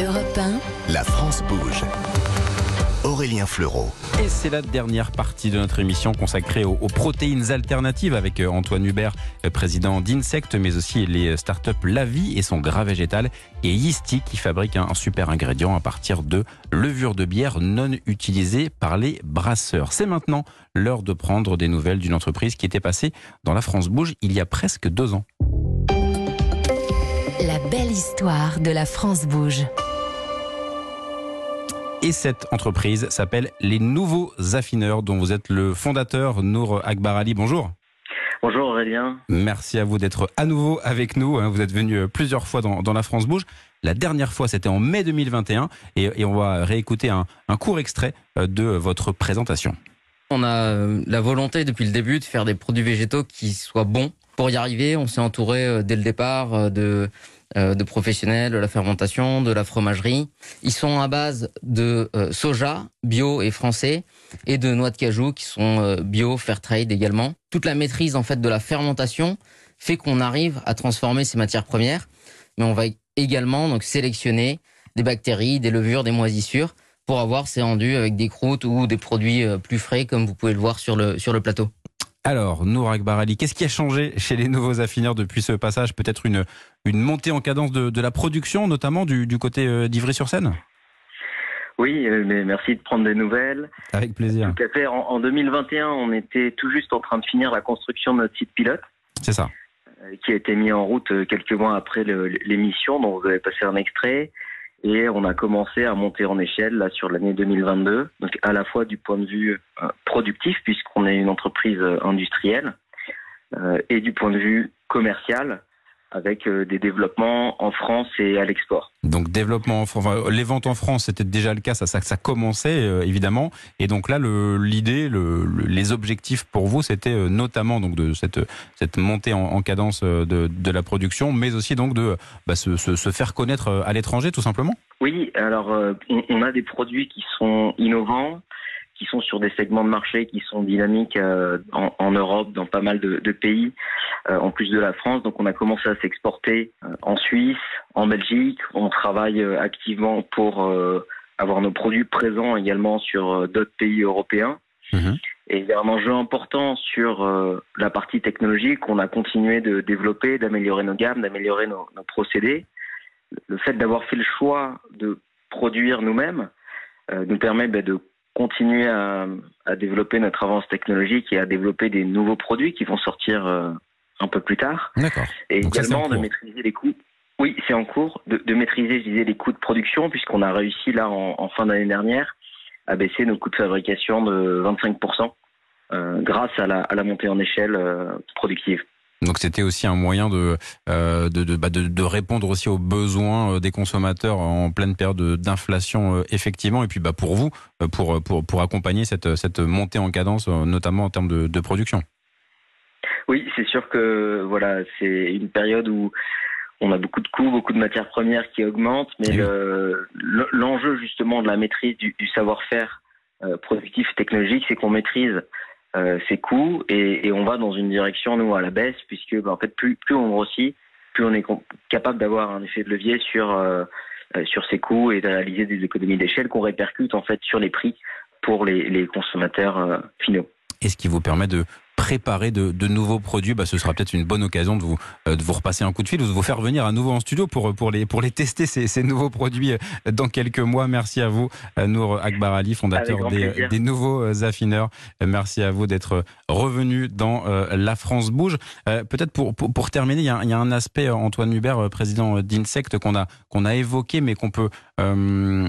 Europe 1, La France bouge. Aurélien Fleureau. Et c'est la dernière partie de notre émission consacrée aux, aux protéines alternatives avec euh, Antoine Hubert, euh, président d'Insect, mais aussi les startups La Vie et son gras végétal et Yeasty qui fabrique un, un super ingrédient à partir de levure de bière non utilisée par les brasseurs. C'est maintenant l'heure de prendre des nouvelles d'une entreprise qui était passée dans la France Bouge il y a presque deux ans. la belle histoire de la France bouge. Et cette entreprise s'appelle Les Nouveaux Affineurs, dont vous êtes le fondateur, Nour Akbar Ali. Bonjour. Bonjour Aurélien. Merci à vous d'être à nouveau avec nous. hein. Vous êtes venu plusieurs fois dans, dans la France Bouge. La dernière fois, c'était en mai 2021. Et, et on va réécouter un, un court extrait euh, de votre présentation. On a euh, la volonté depuis le début de faire des produits végétaux qui soient bons. Pour y arriver, on s'est entouré euh, dès le départ euh, de, euh, de professionnels de la fermentation, de la fromagerie. Ils sont à base de euh, soja bio et français et de noix de cajou qui sont euh, bio, fair trade également. Toute la maîtrise en fait de la fermentation fait qu'on arrive à transformer ces matières premières, mais on va également donc sélectionner des bactéries, des levures, des moisissures pour avoir ces rendus avec des croûtes ou des produits euh, plus frais comme vous pouvez le voir sur le, sur le plateau. Alors, Nour Akbar Ali, qu'est-ce qui a changé chez les nouveaux affineurs depuis ce passage? Peut-être une, une montée en cadence de, de la production, notamment du, du côté euh, d'Ivry-sur-Seine? Oui, euh, mais merci de prendre des nouvelles. Avec plaisir. Tout à fait. En, en 2021, on était tout juste en train de finir la construction de notre site pilote, C'est ça. euh, qui a été mis en route quelques mois après l'émission, dont vous avez passé un extrait. Et on a commencé à monter en échelle là sur l'année 2022, donc à la fois du point de vue euh, productif, puisqu'on est une entreprise euh, industrielle, euh, et du point de vue commercial, avec euh, des développements en France et à l'export. Donc développement, en enfin, les ventes en France, c'était déjà le cas, ça, ça, ça commençait euh, évidemment. Et donc là, l'idée, le, le- les objectifs pour vous, c'était euh, notamment donc de cette, cette montée en, en cadence euh, de, de la production, mais aussi donc de bah, se, se- se faire connaître euh, à l'étranger, tout simplement. Oui, alors euh, on, on a des produits qui sont innovants, qui sont sur des segments de marché qui sont dynamiques euh, en, en Europe, dans pas mal de, de pays, euh, en plus de la France. Donc on a commencé à s'exporter euh, en Suisse, en Belgique. On travaille activement pour avoir nos produits présents également sur d'autres pays européens. Mhm. Et il y a un enjeu important sur euh, la partie technologique. On a continué de développer, d'améliorer nos gammes, d'améliorer nos, nos procédés. Le fait d'avoir fait le choix de produire nous-mêmes euh, nous permet ben, de continuer à, à développer notre avance technologique et à développer des nouveaux produits qui vont sortir euh, un peu plus tard. D'accord. Et Donc ça, également de maîtriser les coûts. Oui, c'est en cours. De, de maîtriser, je disais, les coûts de production, puisqu'on a réussi là en, en fin d'année dernière à baisser nos coûts de fabrication de 25% euh, grâce à la, à la montée en échelle euh, productive. Donc c'était aussi un moyen de, euh, de, de, bah, de, de répondre aussi aux besoins euh, des consommateurs en pleine période de- d'inflation, euh, effectivement. Et puis bah, pour vous, pour, pour, pour accompagner cette, cette montée en cadence, notamment en termes de, de production. Oui, c'est sûr que voilà, c'est une période où on a beaucoup de coûts, beaucoup de matières premières qui augmentent, mais Oui. le- le- l'enjeu justement de la maîtrise du, du savoir-faire productif technologique, c'est qu'on maîtrise ses coûts et, on va dans une direction nous à la baisse, puisque ben, en fait plus, on grossit, plus on est capable d'avoir un effet de levier sur euh, euh, sur ses coûts et de réaliser des économies d'échelle qu'on répercute en fait sur les prix pour les, les consommateurs euh, finaux. Et ce qui vous permet de préparer de, de nouveaux produits, bah, ce sera peut-être une bonne occasion de vous, euh, de vous repasser un coup de fil ou de vous faire venir à nouveau en studio pour, pour, les, pour les tester, ces, ces nouveaux produits euh, dans quelques mois. Merci à vous, euh, Nour Akbar Ali, fondateur des, nouveaux euh, affineurs. Euh, Merci à vous d'être revenu dans euh, La France Bouge. Euh, Peut-être pour, pour, pour terminer, il y, a, un- il y a un aspect, euh, Antoine Hubert, euh, président d'Insect, qu'on a, qu'on a évoqué, mais qu'on peut euh,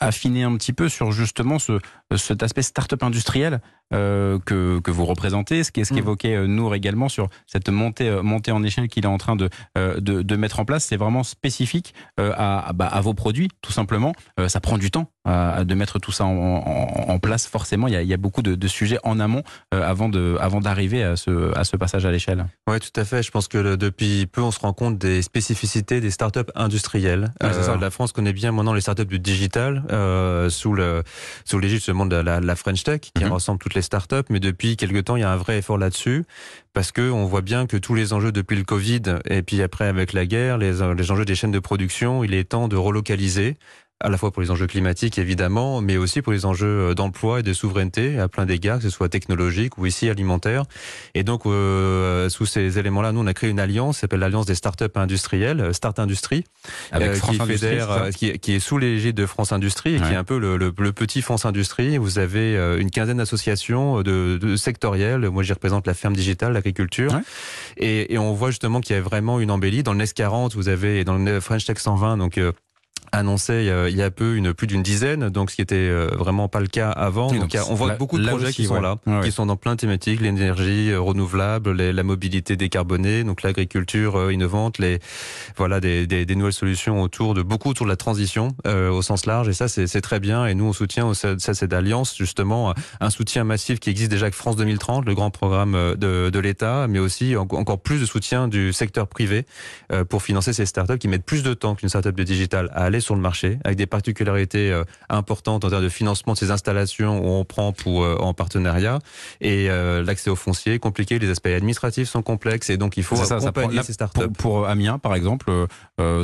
affiner un petit peu sur justement ce, cet aspect start-up industriel euh, que, que vous représentez, ce qu'est- ce Mm. qu'évoquait euh, Nour également sur cette montée, euh, montée en échelle qu'il est en train de, euh, de, de mettre en place. C'est vraiment spécifique à, bah, à vos produits, tout simplement. Ça prend du temps de mettre tout ça en, en- en place. Forcément, il y a, il y a beaucoup de, de sujets en amont avant de, avant d'arriver à ce, à ce passage à l'échelle. Oui, tout à fait. Je pense que le- depuis peu, on se rend compte des spécificités des startups industrielles. Ouais, la France connaît bien maintenant les startups du digital euh, sous le sous l'égide justement de la, la French Tech qui Mhm. rassemble toutes les startups. Mais depuis quelques quelque temps, il y a un vrai effort là-dessus parce que on voit bien que tous les enjeux depuis le Covid et puis après avec la guerre, les enjeux des chaînes de production, il est temps de relocaliser à la fois pour les enjeux climatiques évidemment, mais aussi pour les enjeux euh, d'emploi et de souveraineté à plein d'égards, que ce soit technologique ou ici alimentaire. Et donc, euh, sous ces éléments-là, nous on a créé une alliance, qui s'appelle l'alliance des startups industrielles, euh, Start Industrie, Avec euh, France qui, Industrie, fédère, euh, qui, qui est sous l'égide de France Industrie et qui est un peu le, le- le petit France Industrie. Vous avez euh, une quinzaine d'associations de, de sectorielles. Moi, j'y représente la ferme digitale, l'agriculture. Ouais. Et, et on voit justement qu'il y a vraiment une embellie. Dans le NES 40, vous avez, et dans le French Tech 120, donc euh, annoncé euh, il y a peu une plus d'une dizaine, donc ce qui était euh, vraiment pas le cas avant. Donc a- on voit là- beaucoup de projets qui sont ouais. là, Ouais, ouais. qui sont dans plein de thématiques, l'énergie euh, renouvelable, les- la mobilité décarbonée, donc l'agriculture innovante, les voilà des, des, des nouvelles solutions autour de beaucoup autour de la transition euh, au sens large. Et ça c'est c'est très bien. Et nous on soutient ça, ça, cette alliance justement un soutien massif qui existe déjà avec France 2030, le grand programme de, de l'État, mais aussi en- encore plus de soutien du secteur privé euh, pour financer ces startups qui mettent plus de temps qu'une startup de digital à aller sur le marché, avec des particularités euh, importantes en termes de financement de ces installations où on prend pour euh, en partenariat et euh, l'accès au foncier est compliqué, les aspects administratifs sont complexes et donc il faut ça prend- accompagner ces startups. Pour, pour Amiens, par exemple,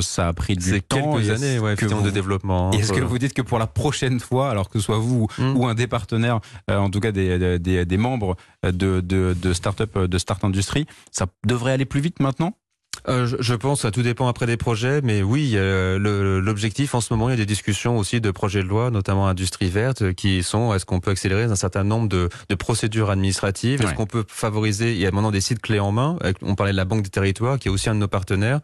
ça a pris du temps. quelques années, ouais, que vous- de développement. Est-ce que vous dites que pour la prochaine fois, alors que ce soit vous Hmm. ou un des partenaires, en tout cas des, des, des membres de, de, de Startup de Start Industrie, ça devrait aller plus vite maintenant? Euh, je, je pense, ça tout dépend après des projets, mais oui, euh, l'objectif en ce moment, il y a des discussions aussi de projets de loi, notamment industrie verte, euh, qui sont est-ce qu'on peut accélérer un certain nombre de, de procédures administratives, est-ce qu'on peut favoriser, il y a maintenant des sites clés en main, on parlait de la Banque des territoires, qui est aussi un de nos partenaires,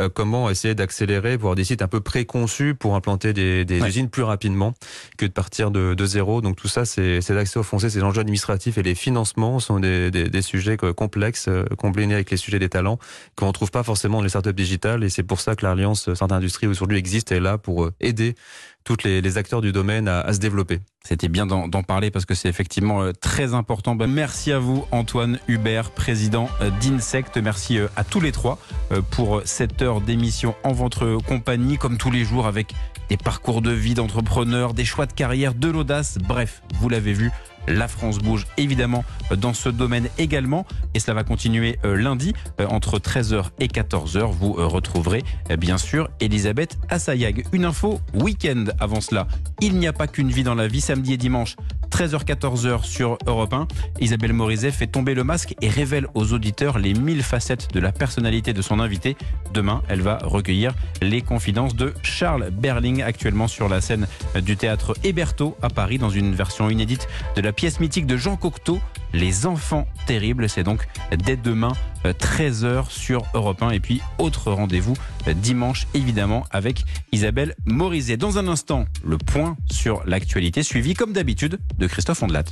euh, comment essayer d'accélérer avoir des sites un peu préconçus pour implanter des, des Ouais. usines plus rapidement que de partir de, de zéro? Donc tout ça, c'est l'accès au foncier, ces enjeux administratifs et les financements sont des, des, des sujets euh, complexes, combinés avec les sujets des talents qu'on ne trouve pas forcément les startups digitales et c'est pour ça que l'Alliance Start Industrie aujourd'hui existe et est là pour euh, aider tous les, acteurs du domaine à, se développer. C'était bien d'en parler parce que c'est effectivement euh, très important. Ben, merci à vous, Antoine Hubert, président euh, d'Insect. Merci euh, à tous les trois pour cette heure d'émission en votre compagnie, comme tous les jours, avec des parcours de vie d'entrepreneurs, des choix de carrière, de l'audace. Bref, vous l'avez vu. La France bouge évidemment dans ce domaine également et cela va continuer lundi entre 13h et 14h. Vous retrouverez bien sûr Elisabeth Assayag. Une info week-end avant cela. Il n'y a pas qu'une vie dans la vie samedi et dimanche 13h-14h sur Europe 1. Isabelle Morizet fait tomber le masque et révèle aux auditeurs les mille facettes de la personnalité de son invité. Demain, elle va recueillir les confidences de Charles Berling, actuellement sur la scène du théâtre Héberto à Paris, dans une version inédite de la pièce mythique de Jean Cocteau, Les Enfants Terribles. C'est donc dès demain, 13h sur Europe 1. Et puis, autre rendez-vous dimanche, évidemment, avec Isabelle Morizet. Dans un instant, le point sur l'actualité, suivi comme d'habitude de Christophe Ondelat.